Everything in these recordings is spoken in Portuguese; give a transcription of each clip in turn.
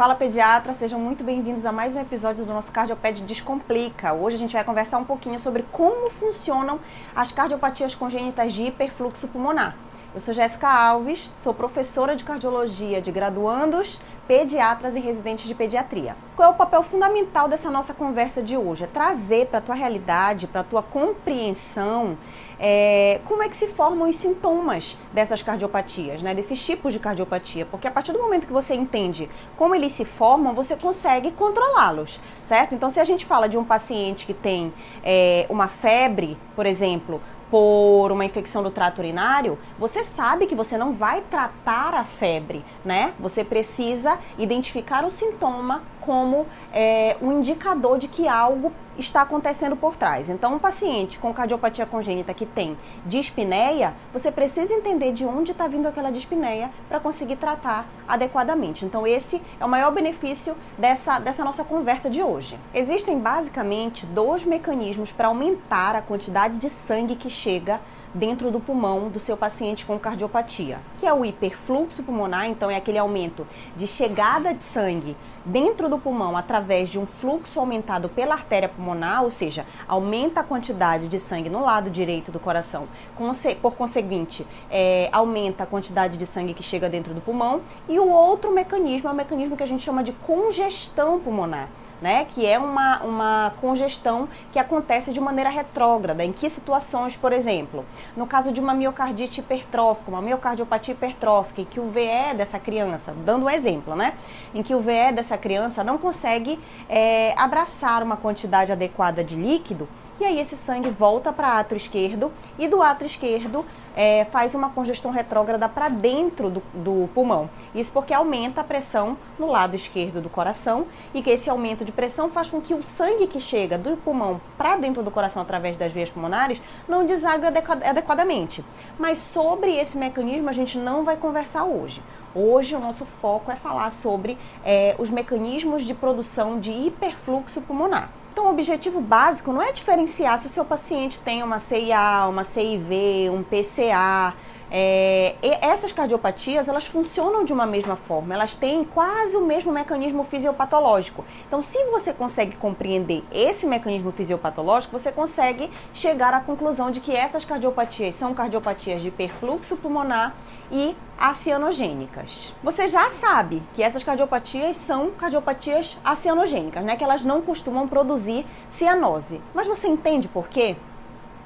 Fala pediatra, sejam muito bem-vindos a mais um episódio do nosso Cardioped Descomplica. Hoje a gente vai conversar um pouquinho sobre como funcionam as cardiopatias congênitas de hiperfluxo pulmonar. Eu sou Jéssica Alves, sou professora de cardiologia de graduandos, pediatras e residentes de pediatria. Qual é o papel fundamental dessa nossa conversa de hoje? É trazer para a tua realidade, para a tua compreensão, é, como é que se formam os sintomas dessas cardiopatias, né, desses tipos de cardiopatia, porque a partir do momento que você entende como eles se formam, você consegue controlá-los, certo? Então, se a gente fala de um paciente que tem é, uma febre, por exemplo, por uma infecção do trato urinário, você sabe que você não vai tratar a febre, né? Você precisa identificar o sintoma como é, um indicador de que algo está acontecendo por trás. Então, um paciente com cardiopatia congênita que tem dispneia, você precisa entender de onde está vindo aquela dispneia para conseguir tratar adequadamente. Então, esse é o maior benefício dessa, dessa nossa conversa de hoje. Existem basicamente dois mecanismos para aumentar a quantidade de sangue que chega dentro do pulmão do seu paciente com cardiopatia, que é o hiperfluxo pulmonar, então é aquele aumento de chegada de sangue dentro do pulmão através de um fluxo aumentado pela artéria pulmonar, ou seja, aumenta a quantidade de sangue no lado direito do coração, por conseguinte, é, aumenta a quantidade de sangue que chega dentro do pulmão, e o outro mecanismo é o mecanismo que a gente chama de congestão pulmonar né? Que é uma, uma congestão que acontece de maneira retrógrada. Em que situações, por exemplo? No caso de uma miocardite hipertrófica, uma miocardiopatia hipertrófica, em que o VE dessa criança, dando um exemplo, né? Em que o VE dessa criança não consegue é, abraçar uma quantidade adequada de líquido e aí esse sangue volta para o átrio esquerdo e do átrio esquerdo é, faz uma congestão retrógrada para dentro do, do, pulmão. Isso porque aumenta a pressão no lado esquerdo do coração e que esse aumento de pressão faz com que o sangue que chega do pulmão para dentro do coração através das veias pulmonares não desague adequadamente. Mas sobre esse mecanismo a gente não vai conversar hoje. Hoje o nosso foco é falar sobre é, os mecanismos de produção de hiperfluxo pulmonar. Então, o objetivo básico não é diferenciar se o seu paciente tem uma CIA, uma CIV, um PCA, é, essas cardiopatias, elas funcionam de uma mesma forma, elas têm quase o mesmo mecanismo fisiopatológico. Então, se você consegue compreender esse mecanismo fisiopatológico, você consegue chegar à conclusão de que essas cardiopatias são cardiopatias de perfluxo pulmonar e acianogênicas. Você já sabe que essas cardiopatias são cardiopatias acianogênicas, né? Que elas não costumam produzir cianose. Mas você entende por quê?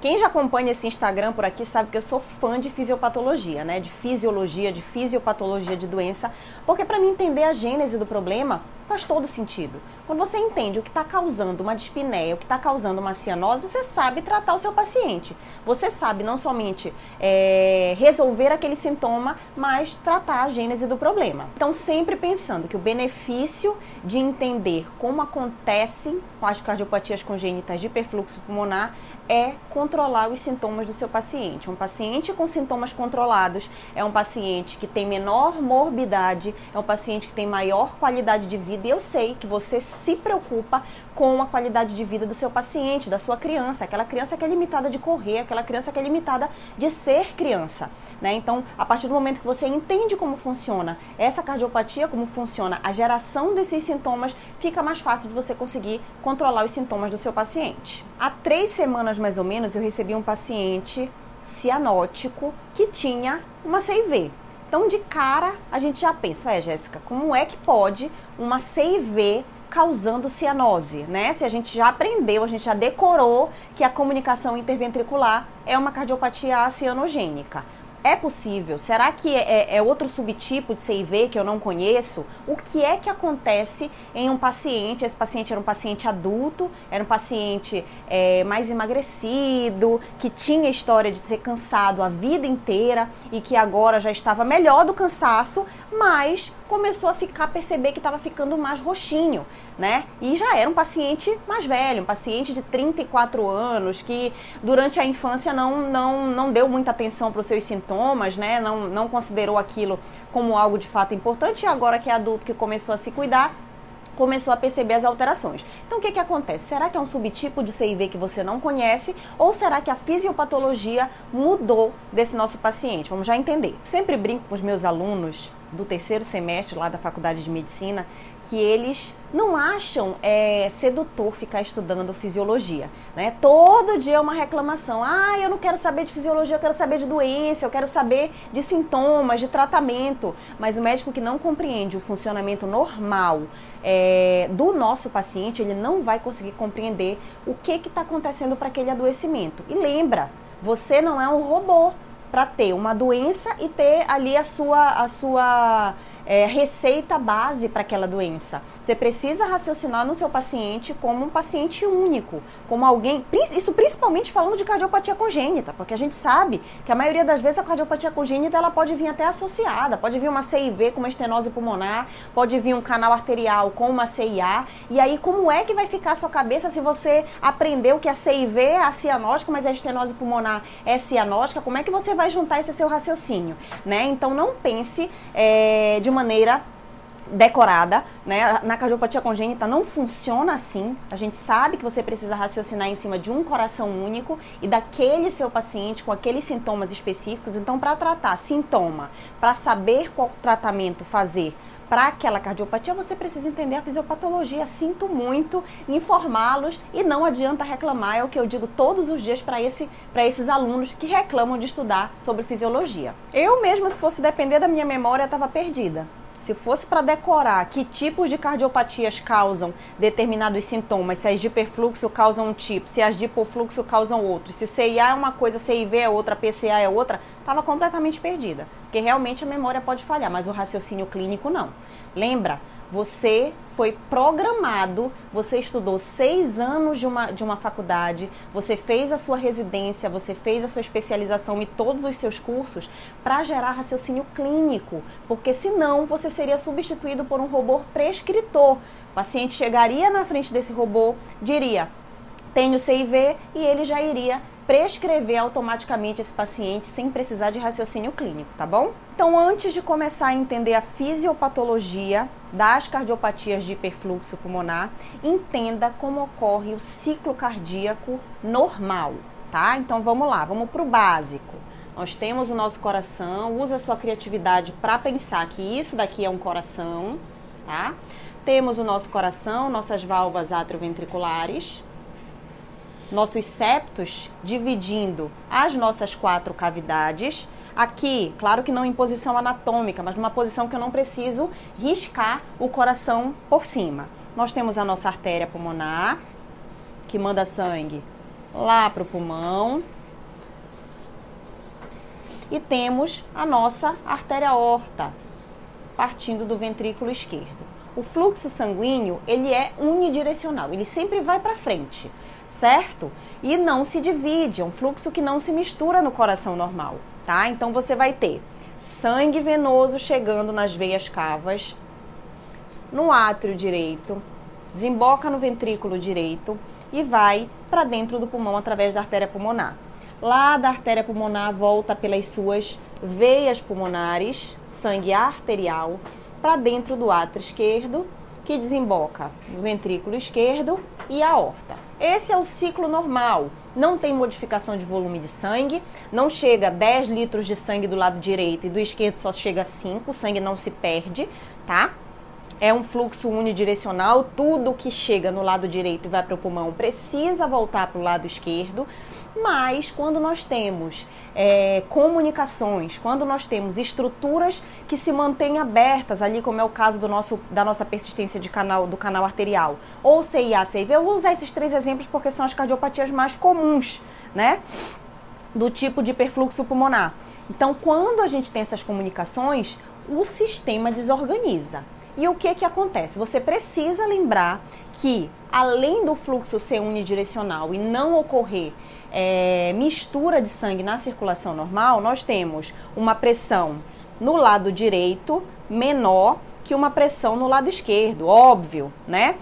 Quem já acompanha esse Instagram por aqui sabe que eu sou fã de fisiopatologia, né? De fisiologia, de fisiopatologia de doença, porque para mim entender a gênese do problema faz todo sentido. Quando você entende o que está causando uma dispneia, o que está causando uma cianose, você sabe tratar o seu paciente. Você sabe não somente é, resolver aquele sintoma, mas tratar a gênese do problema. Então, sempre pensando que o benefício de entender como acontece com as cardiopatias congênitas de perfluxo pulmonar é controlar os sintomas do seu paciente. Um paciente com sintomas controlados é um paciente que tem menor morbidade, é um paciente que tem maior qualidade de vida. E eu sei que você se preocupa com a qualidade de vida do seu paciente, da sua criança, aquela criança que é limitada de correr, aquela criança que é limitada de ser criança. Né? Então, a partir do momento que você entende como funciona essa cardiopatia, como funciona a geração desses sintomas, fica mais fácil de você conseguir controlar os sintomas do seu paciente. Há três semanas mais ou menos eu recebi um paciente cianótico que tinha uma CIV. Então, de cara, a gente já pensa, é, Jéssica, como é que pode uma CIV causando cianose, né? Se a gente já aprendeu, a gente já decorou que a comunicação interventricular é uma cardiopatia cianogênica. É possível? Será que é, é, é, outro subtipo de CIV que eu não conheço? O que é que acontece em um paciente? Esse paciente era um paciente adulto, era um paciente é, mais emagrecido, que tinha história de ser cansado a vida inteira e que agora já estava melhor do cansaço, mas começou a ficar, perceber que estava ficando mais roxinho, né? E já era um paciente mais velho, um paciente de 34 anos, que durante a infância não, não, não deu muita atenção para os seus sintomas, né? Não, não considerou aquilo como algo de fato importante, e agora que é adulto que começou a se cuidar, começou a perceber as alterações. Então o que, que acontece? Será que é um subtipo de CIV que você não conhece ou será que a fisiopatologia mudou desse nosso paciente? Vamos já entender. Sempre brinco com os meus alunos do terceiro semestre lá da Faculdade de Medicina que eles não acham é, sedutor ficar estudando fisiologia. Né? Todo dia é uma reclamação. Ah, eu não quero saber de fisiologia, eu quero saber de doença, eu quero saber de sintomas, de tratamento. Mas o médico que não compreende o funcionamento normal é, do nosso paciente, ele não vai conseguir compreender o que está acontecendo para aquele adoecimento. E lembra, você não é um robô para ter uma doença e ter ali a sua, a sua é, receita base para aquela doença. Você precisa raciocinar no seu paciente como um paciente único, como alguém. Isso principalmente falando de cardiopatia congênita, porque a gente sabe que a maioria das vezes a cardiopatia congênita ela pode vir até associada. Pode vir uma CIV com uma estenose pulmonar, pode vir um canal arterial com uma CIA. E aí, como é que vai ficar a sua cabeça se você aprendeu que a CIV é a cianótica, mas a estenose pulmonar é cianótica? Como é que você vai juntar esse seu raciocínio? Né? Então, não pense é, de maneira decorada, né? Na cardiopatia congênita não funciona assim. A gente sabe que você precisa raciocinar em cima de um coração único e daquele seu paciente com aqueles sintomas específicos. Então, para tratar sintoma, para saber qual tratamento fazer para aquela cardiopatia, você precisa entender a fisiopatologia. Sinto muito informá-los e não adianta reclamar, é o que eu digo todos os dias para esse, esses alunos que reclamam de estudar sobre fisiologia. Eu mesma, se fosse depender da minha memória, estava perdida. Se fosse para decorar que tipos de cardiopatias causam determinados sintomas, se as de hiperfluxo causam um tipo, se as de hipofluxo causam outro, se CIA é uma coisa, CIV é outra, PCA é outra, estava completamente perdida. Porque realmente a memória pode falhar, mas o raciocínio clínico não. Lembra? Você foi programado, você estudou seis anos de uma, de uma faculdade, você fez a sua residência, você fez a sua especialização e todos os seus cursos para gerar raciocínio clínico, porque senão você seria substituído por um robô prescritor. O paciente chegaria na frente desse robô, diria: tenho CIV, e ele já iria prescrever automaticamente esse paciente sem precisar de raciocínio clínico, tá bom? Então, antes de começar a entender a fisiopatologia das cardiopatias de hiperfluxo pulmonar, entenda como ocorre o ciclo cardíaco normal, tá? Então, vamos lá, vamos para o básico. Nós temos o nosso coração, usa sua criatividade para pensar que isso daqui é um coração, tá? Temos o nosso coração, nossas válvulas atrioventriculares, nossos septos dividindo as nossas quatro cavidades. Aqui, claro que não em posição anatômica, mas numa posição que eu não preciso riscar o coração por cima. Nós temos a nossa artéria pulmonar, que manda sangue lá para o pulmão. E temos a nossa artéria aorta, partindo do ventrículo esquerdo. O fluxo sanguíneo, ele é unidirecional, ele sempre vai para frente certo? E não se divide, é um fluxo que não se mistura no coração normal, tá? Então você vai ter sangue venoso chegando nas veias cavas, no átrio direito, desemboca no ventrículo direito e vai para dentro do pulmão através da artéria pulmonar. Lá da artéria pulmonar volta pelas suas veias pulmonares, sangue arterial, para dentro do átrio esquerdo, que desemboca no ventrículo esquerdo e aorta. Esse é o ciclo normal. Não tem modificação de volume de sangue, não chega 10 litros de sangue do lado direito e do esquerdo só chega 5, o sangue não se perde, tá? É um fluxo unidirecional, tudo que chega no lado direito e vai para o pulmão precisa voltar para o lado esquerdo. Mas quando nós temos é, comunicações, quando nós temos estruturas que se mantêm abertas, ali como é o caso do nosso, da nossa persistência de canal, do canal arterial, ou CIA, CIV, eu vou usar esses três exemplos porque são as cardiopatias mais comuns, né? Do tipo de perfluxo pulmonar. Então, quando a gente tem essas comunicações, o sistema desorganiza. E o que que acontece? Você precisa lembrar que, além do fluxo ser unidirecional e não ocorrer é, mistura de sangue na circulação normal, nós temos uma pressão no lado direito menor que uma pressão no lado esquerdo, óbvio, né?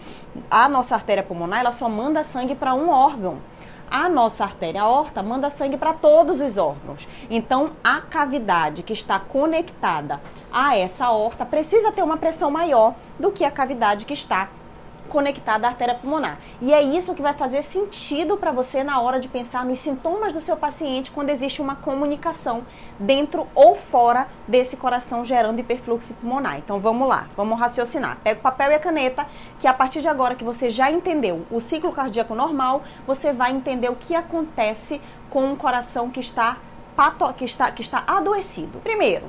A nossa artéria pulmonar, ela só manda sangue para um órgão. A nossa artéria aorta manda sangue para todos os órgãos. Então, a cavidade que está conectada a essa aorta precisa ter uma pressão maior do que a cavidade que está conectada à artéria pulmonar. E é isso que vai fazer sentido para você na hora de pensar nos sintomas do seu paciente quando existe uma comunicação dentro ou fora desse coração gerando hiperfluxo pulmonar. Então vamos lá, vamos raciocinar. Pega o papel e a caneta, que a partir de agora que você já entendeu o ciclo cardíaco normal, você vai entender o que acontece com um coração que está pato, que está que está adoecido. Primeiro,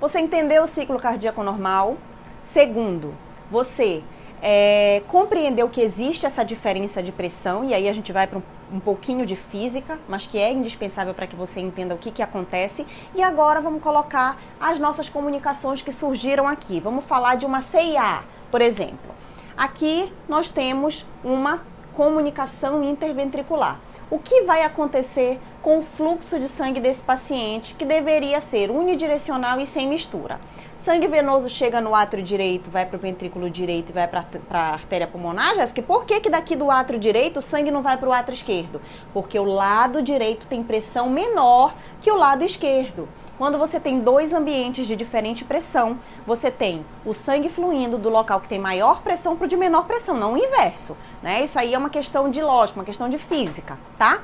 você entendeu o ciclo cardíaco normal. Segundo, você é, compreendeu que existe essa diferença de pressão, e aí a gente vai para um, um, pouquinho de física, mas que é indispensável para que você entenda o que, que acontece. E agora vamos colocar as nossas comunicações que surgiram aqui. Vamos falar de uma CIA, por exemplo. Aqui nós temos uma comunicação interventricular. O que vai acontecer com o fluxo de sangue desse paciente, que deveria ser unidirecional e sem mistura? Sangue venoso chega no átrio direito, vai para o ventrículo direito e vai para a artéria pulmonar, Jéssica? Por que, que daqui do átrio direito o sangue não vai para o átrio esquerdo? Porque o lado direito tem pressão menor que o lado esquerdo. Quando você tem dois ambientes de diferente pressão, você tem o sangue fluindo do local que tem maior pressão para o de menor pressão, não o inverso. Né? Isso aí é uma questão de lógica, uma questão de física, tá?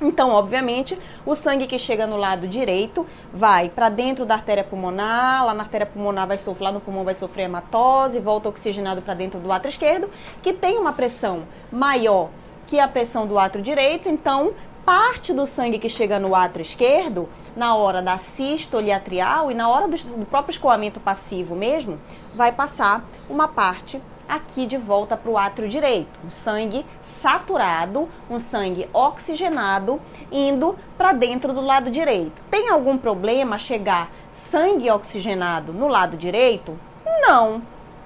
Então, obviamente, o sangue que chega no lado direito vai para dentro da artéria pulmonar, lá na artéria pulmonar vai sofrer, lá no pulmão vai sofrer hematose, volta oxigenado para dentro do átrio esquerdo, que tem uma pressão maior que a pressão do átrio direito, então parte do sangue que chega no átrio esquerdo, na hora da sístole atrial e na hora do, do próprio escoamento passivo mesmo, vai passar uma parte aqui de volta para o átrio direito. Um sangue saturado, um sangue oxigenado indo para dentro do lado direito. Tem algum problema chegar sangue oxigenado no lado direito? Não,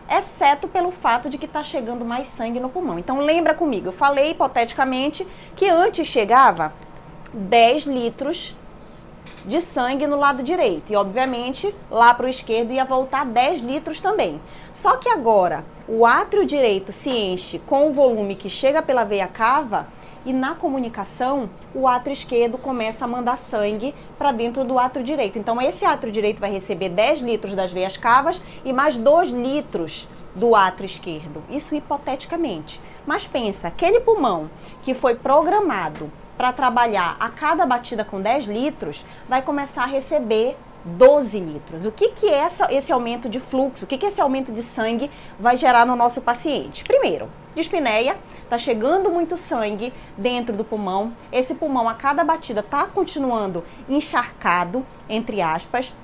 exceto pelo fato de que está chegando mais sangue no pulmão. Então lembra comigo, eu falei hipoteticamente que antes chegava 10 litros de sangue no lado direito. E, obviamente, lá para o esquerdo ia voltar 10 litros também. Só que agora o átrio direito se enche com o volume que chega pela veia cava e na comunicação o átrio esquerdo começa a mandar sangue para dentro do átrio direito. Então esse átrio direito vai receber 10 litros das veias cavas e mais 2 litros do átrio esquerdo. Isso hipoteticamente. Mas pensa, aquele pulmão que foi programado para trabalhar a cada batida com 10 litros, vai começar a receber 12 litros. O que, que essa, esse aumento de fluxo? O que, que esse aumento de sangue vai gerar no nosso paciente? Primeiro, dispneia, tá chegando muito sangue dentro do pulmão. Esse pulmão a cada batida tá continuando encharcado, entre aspas.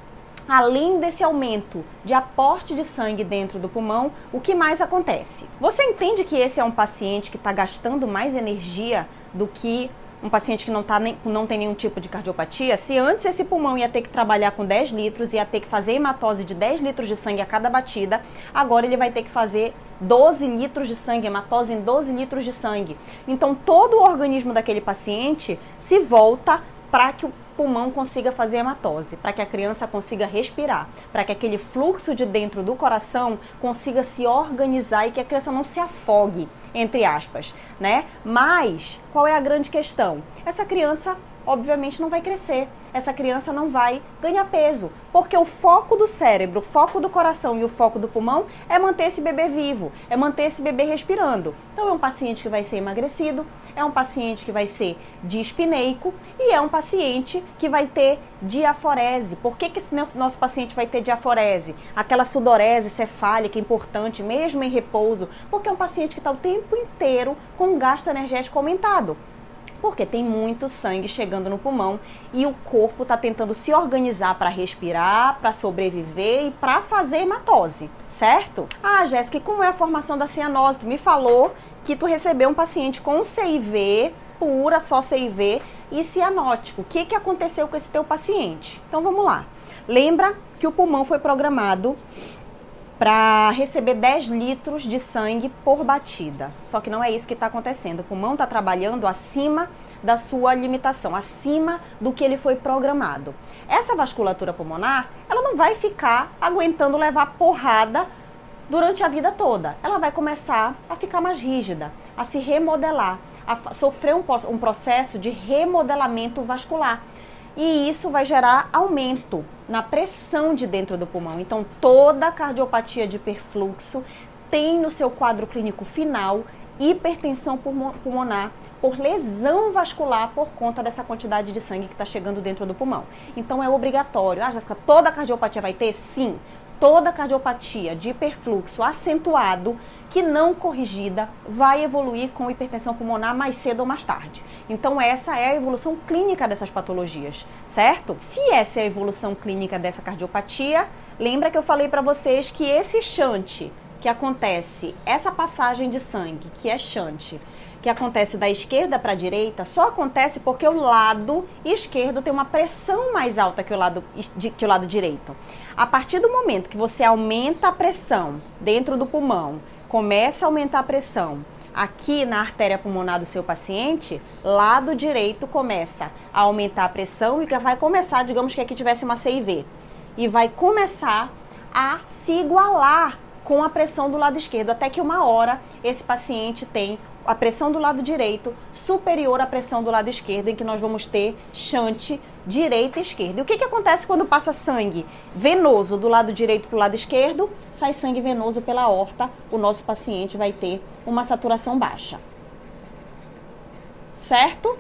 Além desse aumento de aporte de sangue dentro do pulmão, o que mais acontece? Você entende que esse é um paciente que está gastando mais energia do que um paciente que não, tá nem, não tem nenhum tipo de cardiopatia, se antes esse pulmão ia ter que trabalhar com 10 litros, ia ter que fazer hematose de 10 litros de sangue a cada batida, agora ele vai ter que fazer 12 litros de sangue, hematose em 12 litros de sangue. Então todo o organismo daquele paciente se volta para que o pulmão consiga fazer hematose, para que a criança consiga respirar, para que aquele fluxo de dentro do coração consiga se organizar e que a criança não se afogue, entre aspas, né? Mas qual é a grande questão? Essa criança obviamente não vai crescer. Essa criança não vai ganhar peso, porque o foco do cérebro, o foco do coração e o foco do pulmão é manter esse bebê vivo, é manter esse bebê respirando. Então é um paciente que vai ser emagrecido, é um paciente que vai ser dispineico e é um paciente que vai ter diaforese. Por que, que esse nosso paciente vai ter diaforese? Aquela sudorese cefálica importante, mesmo em repouso, porque é um paciente que está o tempo inteiro com gasto energético aumentado porque tem muito sangue chegando no pulmão e o corpo está tentando se organizar para respirar, para sobreviver e para fazer hematose, certo? Ah, Jéssica, como é a formação da cianose? Tu me falou que tu recebeu um paciente com CIV pura, só CIV e cianótico. O que, que aconteceu com esse teu paciente? Então vamos lá. Lembra que o pulmão foi programado para receber 10 litros de sangue por batida. Só que não é isso que está acontecendo. O pulmão está trabalhando acima da sua limitação, acima do que ele foi programado. Essa vasculatura pulmonar, ela não vai ficar aguentando levar porrada durante a vida toda. Ela vai começar a ficar mais rígida, a se remodelar, a sofrer um, um processo de remodelamento vascular e isso vai gerar aumento na pressão de dentro do pulmão. Então, toda cardiopatia de perfluxo tem no seu quadro clínico final hipertensão pulmonar por lesão vascular por conta dessa quantidade de sangue que está chegando dentro do pulmão. Então é obrigatório. Ah, Jéssica, toda cardiopatia vai ter? Sim. Toda cardiopatia de hiperfluxo acentuado que não corrigida vai evoluir com hipertensão pulmonar mais cedo ou mais tarde. Então essa é a evolução clínica dessas patologias, certo? Se essa é a evolução clínica dessa cardiopatia, lembra que eu falei para vocês que esse chante que acontece, essa passagem de sangue, que é chante, que acontece da esquerda para a direita, só acontece porque o lado esquerdo tem uma pressão mais alta que o lado, que o lado direito. A partir do momento que você aumenta a pressão dentro do pulmão, começa a aumentar a pressão aqui na artéria pulmonar do seu paciente, lado direito começa a aumentar a pressão e vai começar, digamos que aqui tivesse uma CIV, e vai começar a se igualar com a pressão do lado esquerdo, até que uma hora esse paciente tem a pressão do lado direito superior à pressão do lado esquerdo, em que nós vamos ter chante direita e esquerda. E o que, que acontece quando passa sangue venoso do lado direito para o lado esquerdo? Sai sangue venoso pela horta, o nosso paciente vai ter uma saturação baixa. Certo?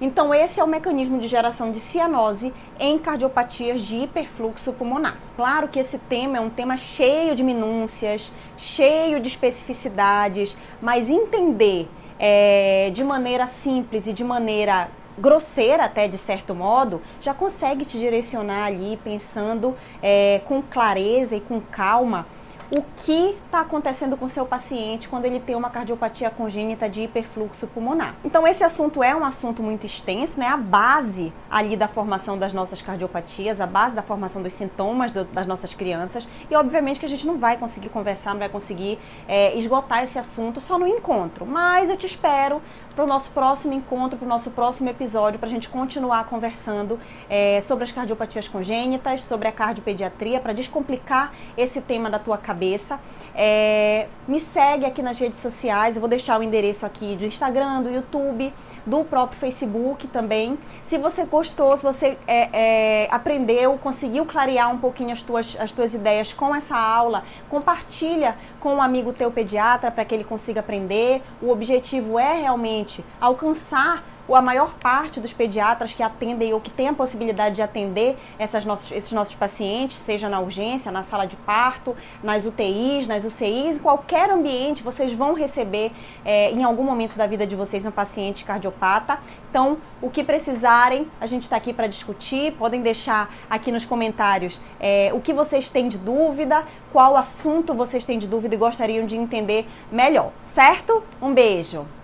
Então, esse é o mecanismo de geração de cianose em cardiopatias de hiperfluxo pulmonar. Claro que esse tema é um tema cheio de minúcias, cheio de especificidades, mas entender é, de maneira simples e de maneira grosseira até de certo modo, já consegue te direcionar ali pensando é, com clareza e com calma o que está acontecendo com seu paciente quando ele tem uma cardiopatia congênita de hiperfluxo pulmonar. Então esse assunto é um assunto muito extenso, né? A base ali da formação das nossas cardiopatias, a base da formação dos sintomas do, das nossas crianças e obviamente que a gente não vai conseguir conversar, não vai conseguir é, esgotar esse assunto só no encontro. Mas eu te espero para o nosso próximo encontro, para o nosso próximo episódio, para a gente continuar conversando é, sobre as cardiopatias congênitas, sobre a cardiopediatria, para descomplicar esse tema da tua cabeça. É, me segue aqui nas redes sociais, eu vou deixar o endereço aqui do Instagram, do YouTube, do próprio Facebook também. Se você gostou, se você é, é aprendeu, conseguiu clarear um pouquinho as tuas, as tuas ideias com essa aula, compartilha com um amigo teu pediatra para que ele consiga aprender. O objetivo é realmente alcançar a maior parte dos pediatras que atendem ou que tem a possibilidade de atender essas nossos, esses nossos pacientes, seja na urgência, na sala de parto, nas UTIs, nas UCIs, em qualquer ambiente, vocês vão receber é, em algum momento da vida de vocês um paciente cardiopata. Então, o que precisarem, a gente está aqui para discutir. Podem deixar aqui nos comentários é, o que vocês têm de dúvida, qual assunto vocês têm de dúvida e gostariam de entender melhor, certo? Um beijo!